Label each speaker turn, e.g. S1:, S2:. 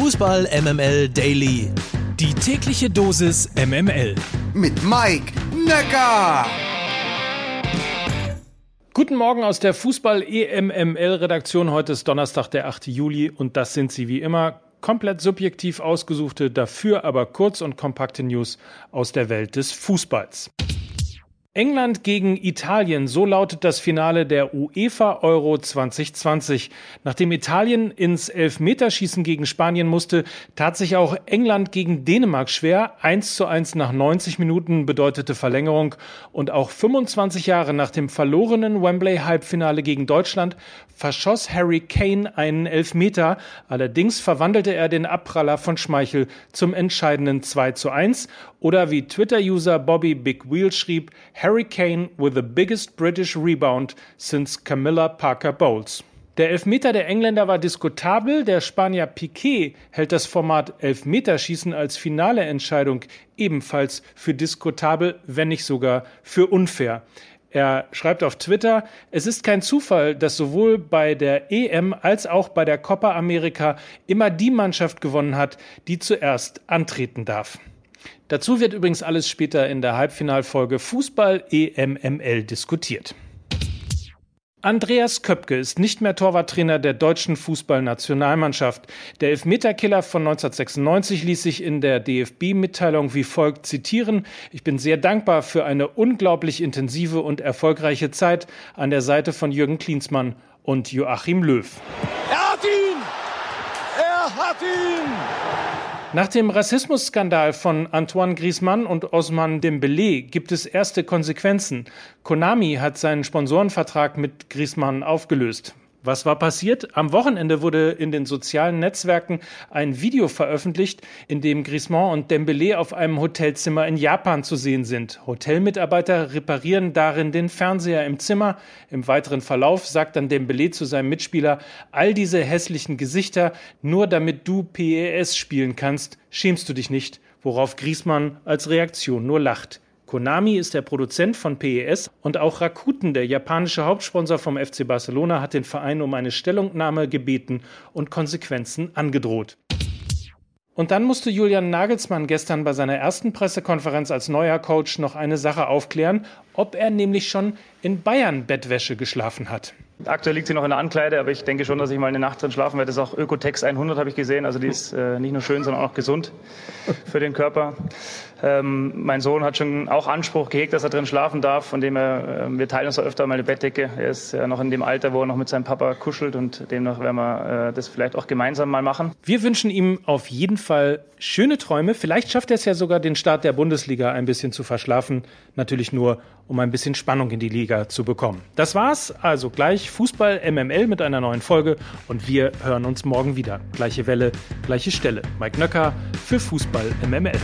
S1: Fußball MML Daily. Die tägliche Dosis MML.
S2: Mit Mike Necker.
S3: Guten Morgen aus der Fußball-EMML-Redaktion. Heute ist Donnerstag, der 8. Juli und das sind sie wie immer komplett subjektiv ausgesuchte, dafür aber kurz und kompakte News aus der Welt des Fußballs. England gegen Italien, so lautet das Finale der UEFA Euro 2020. Nachdem Italien ins Elfmeterschießen gegen Spanien musste, tat sich auch England gegen Dänemark schwer. 1 zu 1 nach 90 Minuten bedeutete Verlängerung und auch 25 Jahre nach dem verlorenen Wembley Halbfinale gegen Deutschland verschoss Harry Kane einen Elfmeter. Allerdings verwandelte er den Abpraller von Schmeichel zum entscheidenden 2 zu 1 oder wie Twitter-User Bobby Big Wheel schrieb, Harry Kane with the biggest British rebound since Camilla Parker Bowles. Der Elfmeter der Engländer war diskutabel. Der Spanier Piquet hält das Format Elfmeterschießen als finale Entscheidung ebenfalls für diskutabel, wenn nicht sogar für unfair. Er schreibt auf Twitter, es ist kein Zufall, dass sowohl bei der EM als auch bei der Copa America immer die Mannschaft gewonnen hat, die zuerst antreten darf. Dazu wird übrigens alles später in der Halbfinalfolge Fußball EMML diskutiert. Andreas Köpke ist nicht mehr Torwarttrainer der deutschen Fußballnationalmannschaft. Der Elfmeterkiller von 1996 ließ sich in der DFB-Mitteilung wie folgt zitieren. Ich bin sehr dankbar für eine unglaublich intensive und erfolgreiche Zeit an der Seite von Jürgen Klinsmann und Joachim Löw.
S4: Er hat ihn! Er hat ihn!
S3: Nach dem Rassismusskandal von Antoine Griezmann und Osman Dembélé gibt es erste Konsequenzen. Konami hat seinen Sponsorenvertrag mit Griezmann aufgelöst. Was war passiert? Am Wochenende wurde in den sozialen Netzwerken ein Video veröffentlicht, in dem Griezmann und Dembélé auf einem Hotelzimmer in Japan zu sehen sind. Hotelmitarbeiter reparieren darin den Fernseher im Zimmer. Im weiteren Verlauf sagt dann Dembélé zu seinem Mitspieler, all diese hässlichen Gesichter, nur damit du PES spielen kannst, schämst du dich nicht, worauf Griezmann als Reaktion nur lacht. Konami ist der Produzent von PES und auch Rakuten, der japanische Hauptsponsor vom FC Barcelona, hat den Verein um eine Stellungnahme gebeten und Konsequenzen angedroht. Und dann musste Julian Nagelsmann gestern bei seiner ersten Pressekonferenz als neuer Coach noch eine Sache aufklären, ob er nämlich schon in Bayern Bettwäsche geschlafen hat.
S5: Aktuell liegt sie noch in der Ankleide, aber ich denke schon, dass ich mal eine Nacht drin schlafen werde. Das ist auch Ökotex 100, habe ich gesehen. Also die ist äh, nicht nur schön, sondern auch gesund für den Körper. Ähm, mein Sohn hat schon auch Anspruch gehegt, dass er drin schlafen darf, von dem er, äh, wir teilen uns öfter mal eine Bettdecke. Er ist ja noch in dem Alter, wo er noch mit seinem Papa kuschelt und demnach werden wir äh, das vielleicht auch gemeinsam mal machen.
S3: Wir wünschen ihm auf jeden Fall schöne Träume. Vielleicht schafft er es ja sogar, den Start der Bundesliga ein bisschen zu verschlafen. Natürlich nur, um ein bisschen Spannung in die Liga zu bekommen. Das war's. Also gleich Fußball MML mit einer neuen Folge und wir hören uns morgen wieder. Gleiche Welle, gleiche Stelle. Mike Nöcker für Fußball MML.